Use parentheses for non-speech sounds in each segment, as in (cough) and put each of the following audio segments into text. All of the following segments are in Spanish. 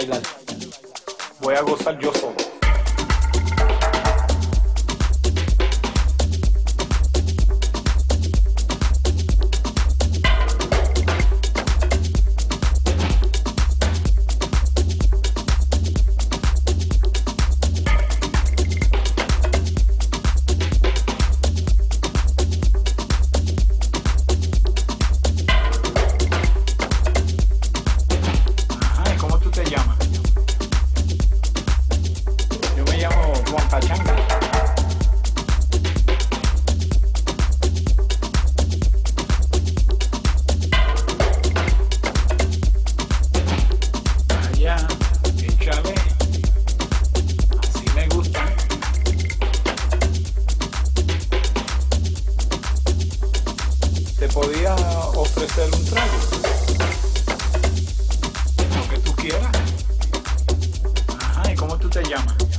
Friday. trago. Lo que tú quieras. Ajá, ¿y cómo tú te llamas?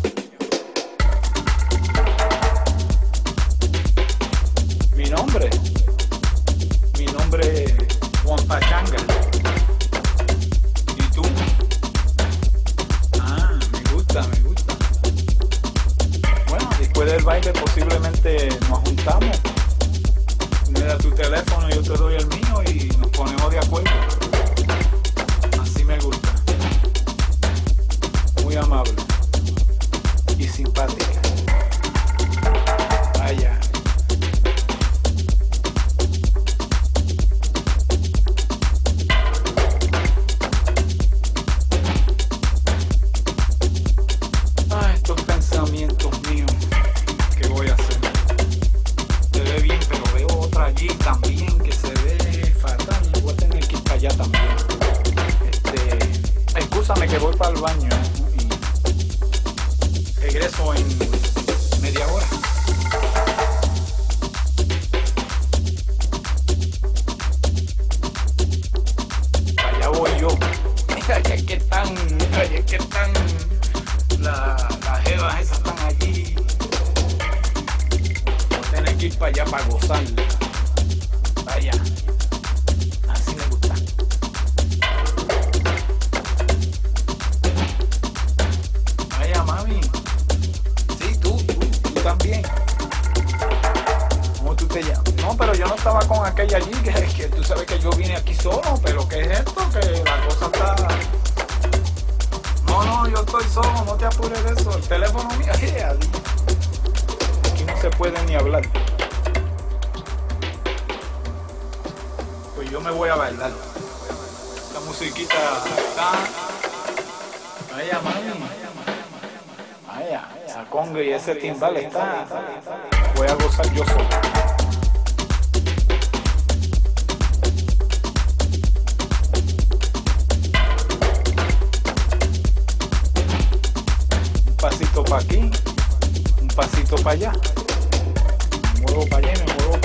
ni hablar. Pues yo me voy a bailar. La musiquita está. Vaya, vaya, vaya. Esa conga y ese timbal está. Voy a gozar yo solo. Un pasito para aquí, un pasito para allá huevo para lleno,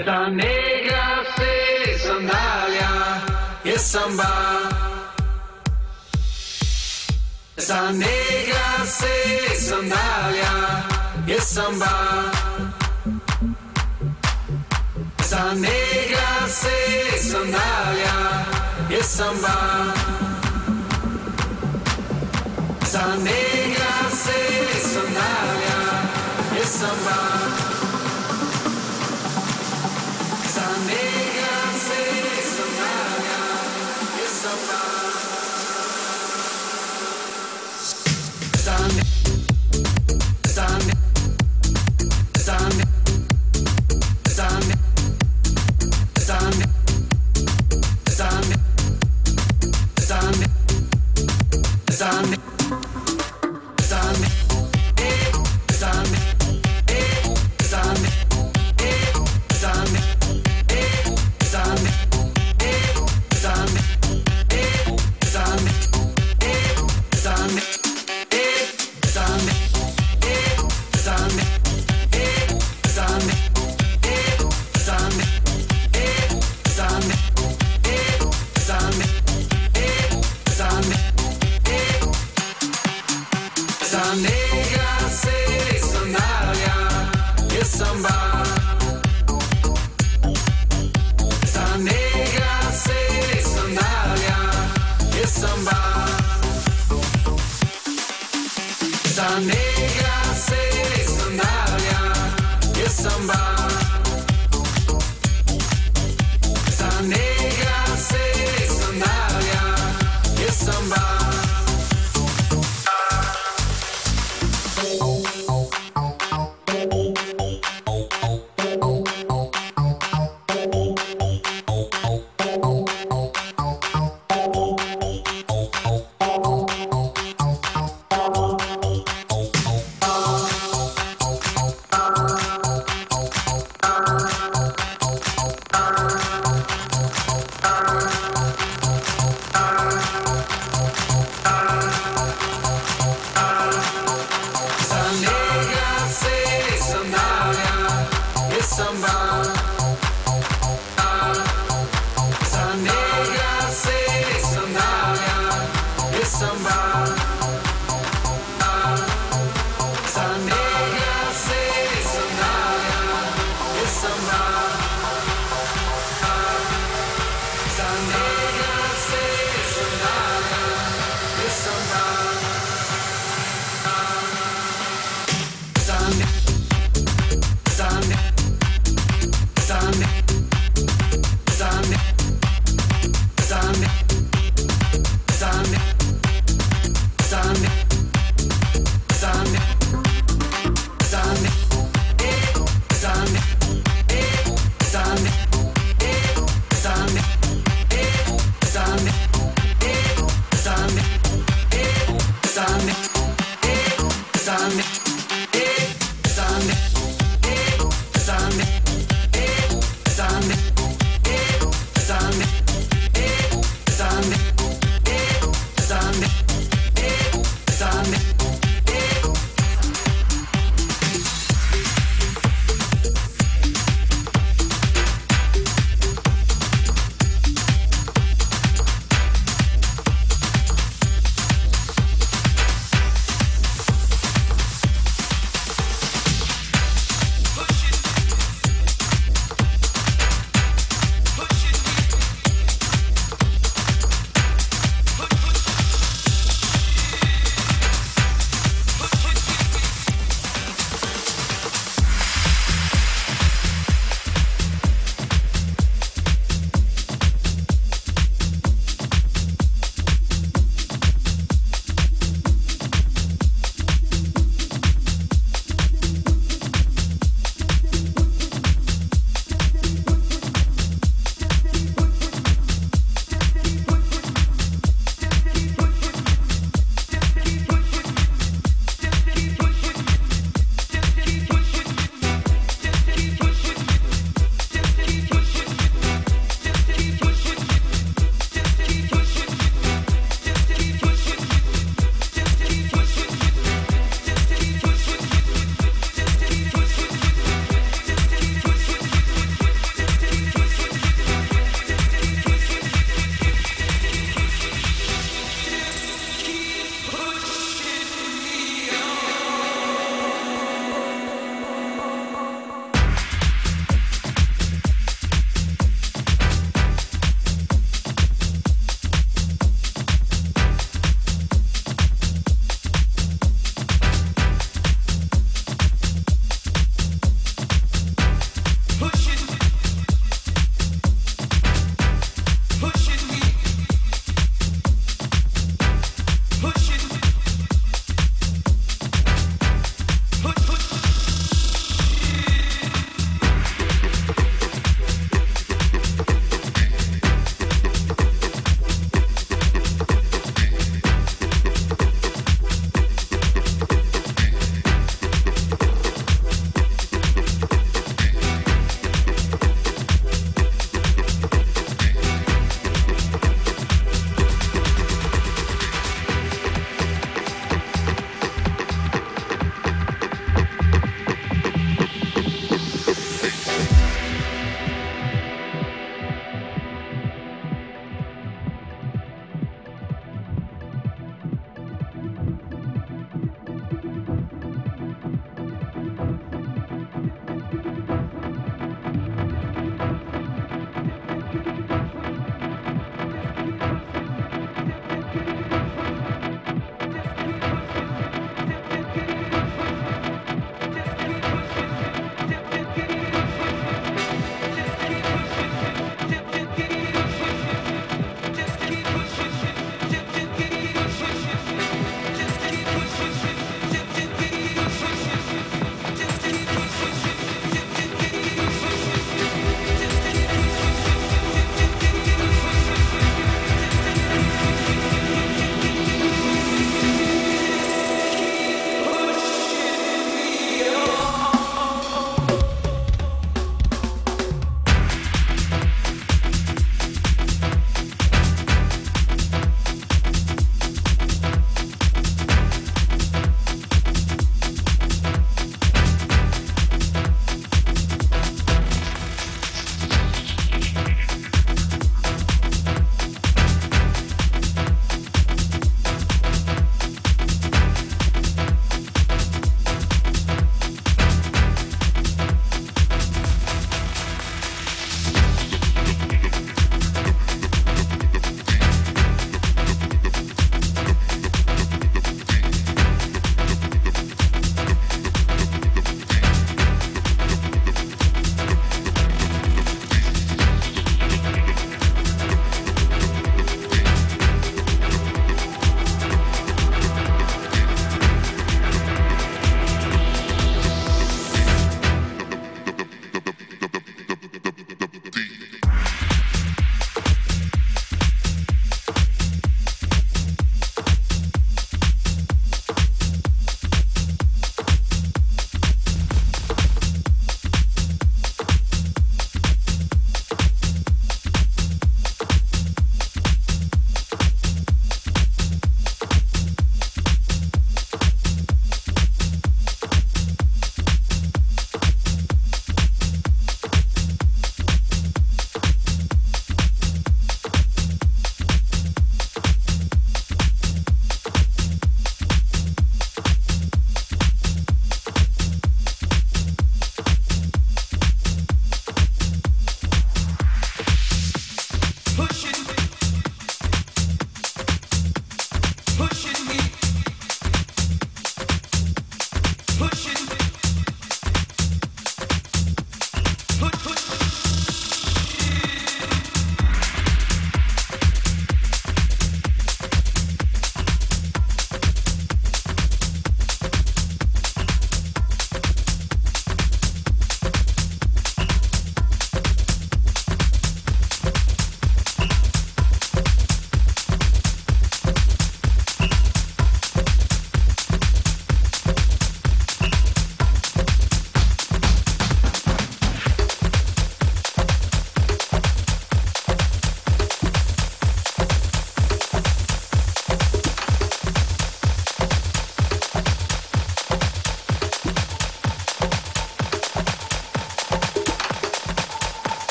Era negra fe sandalia y es samba. Esa negra se sandalia y es samba. Esa negra se sandalia y es samba. Esa negra se sandalia y samba.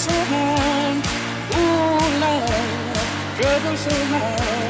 so hard. Ooh, Lord, trouble so hard.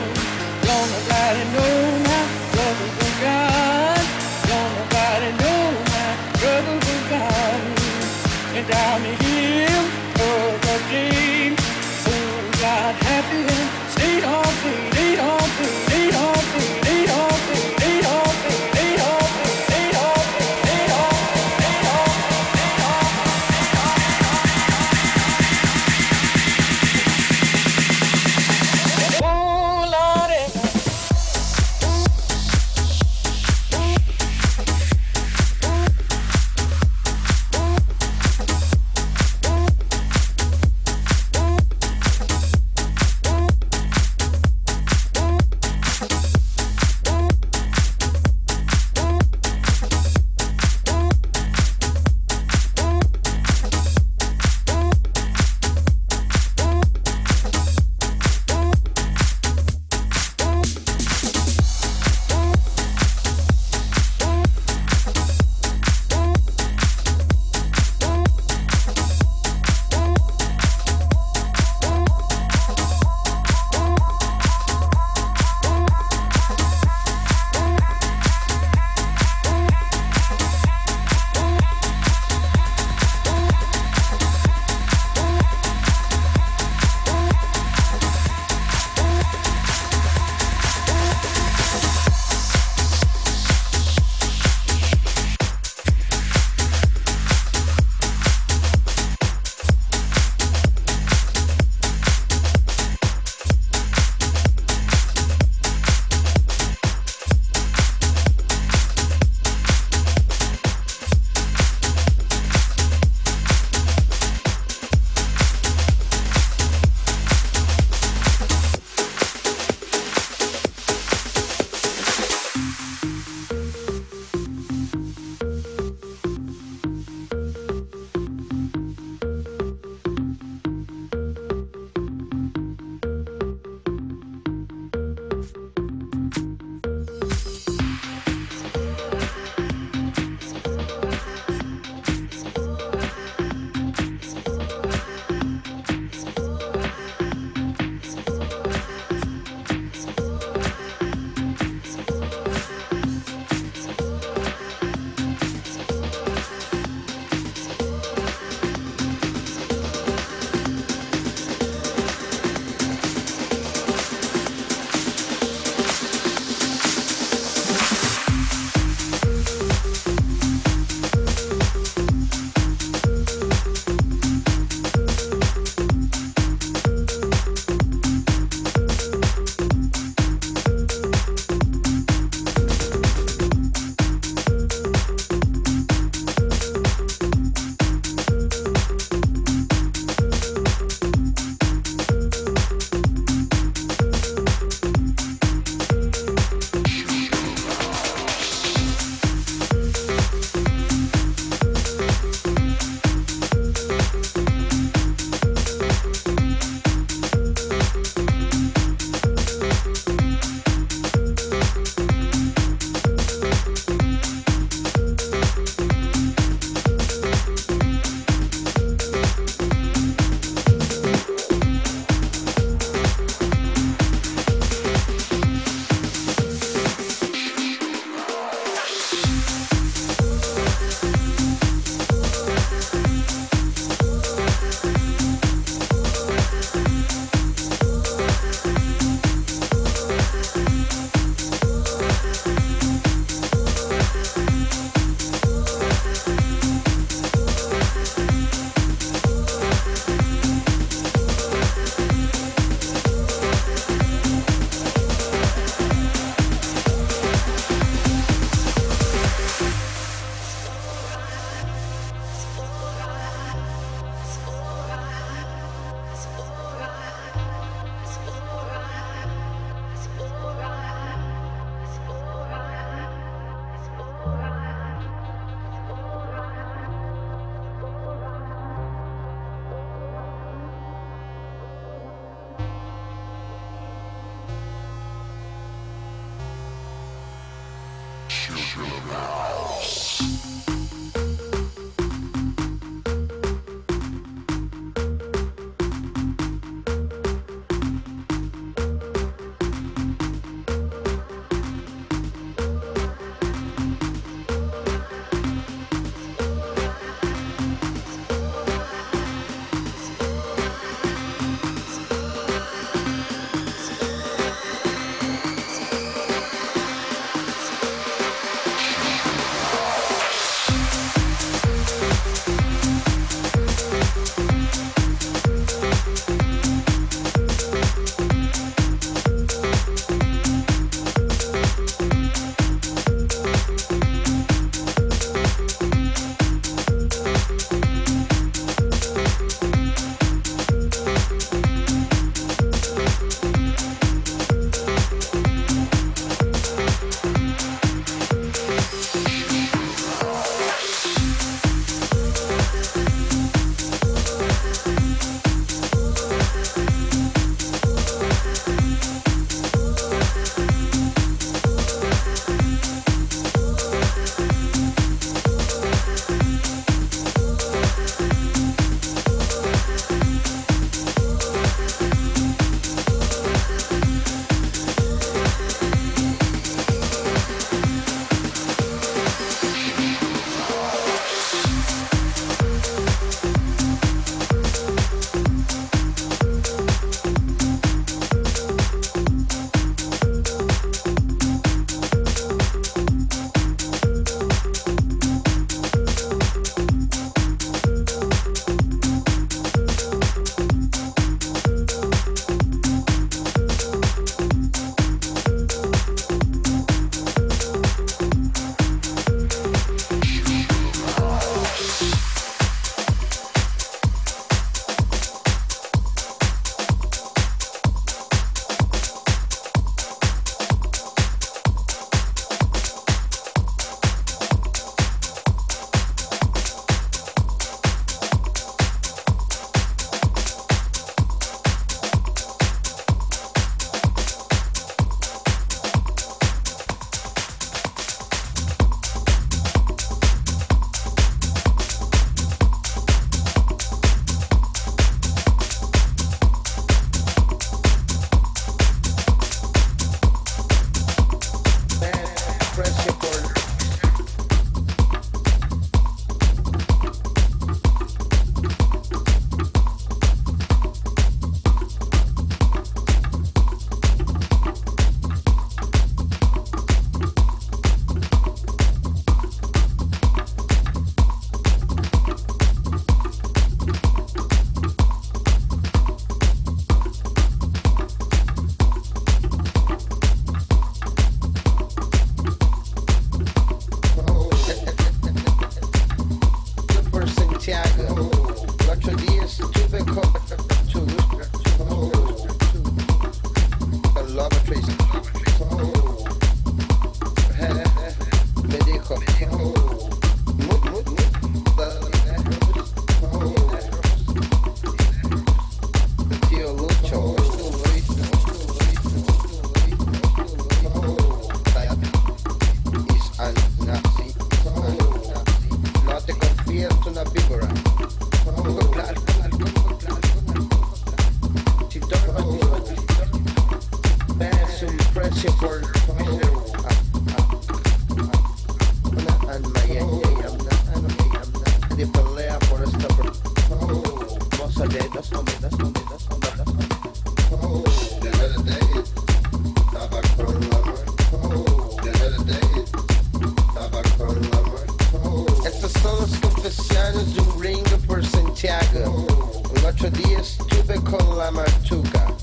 estuve con la martuga.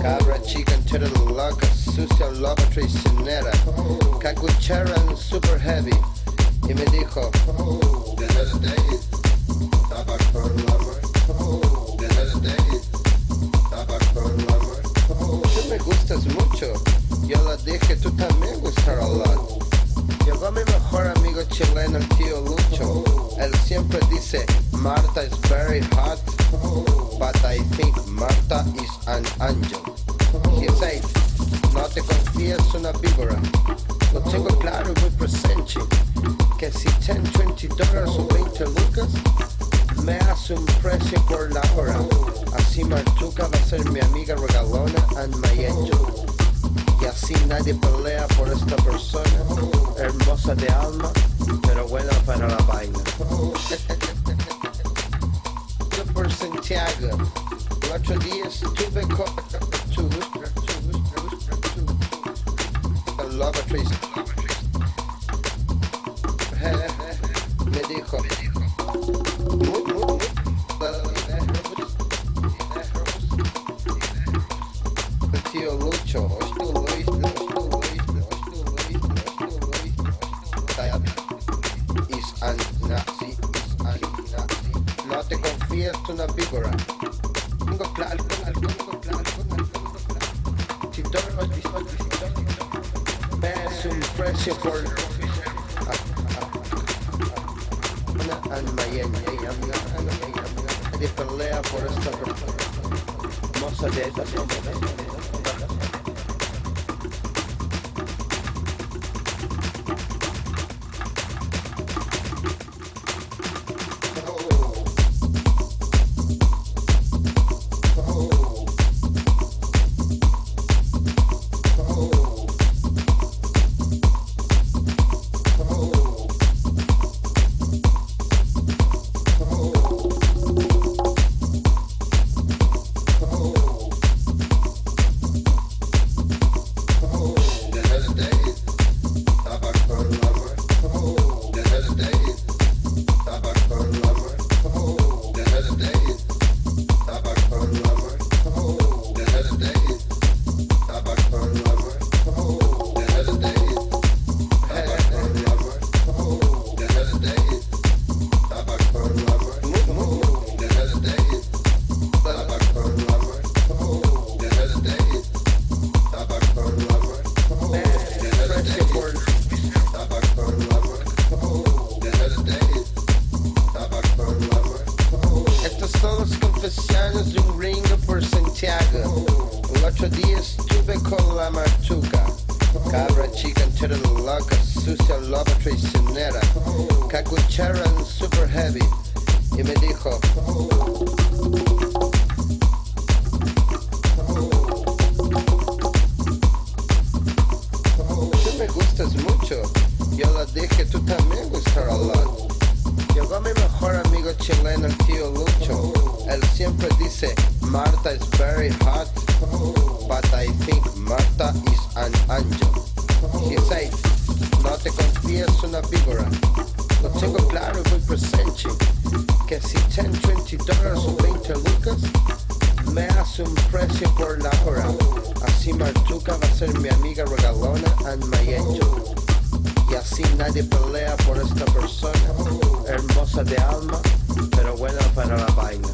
Cabra chica entera loca, sucia, loba, traicionera. Cacuchera en super heavy. Y me dijo, the other day, estaba con la martuga. The other day, estaba. Tú me gustas mucho. Yo le dije, tú también gustarás a lot. Llegó mi mejor amigo chileno, el tío Lucho. Él siempre dice, Marta is very hot. But I think Marta is an angel. He no te una tengo claro. Que si 10, 20 dólares o lucas, me hace por la hora. Así Martuca va a ser mi amiga regalona and my angel. Y así nadie pelea por esta persona, hermosa de alma, pero buena para la vaina. (laughs) Por Santiago, el otro día estuve con tu love Trace. (laughs) Me dijo, precio por la hora. Así Martuca va a ser mi amiga regalona and my angel. Y así nadie pelea por esta persona, hermosa de alma, pero buena para la vaina.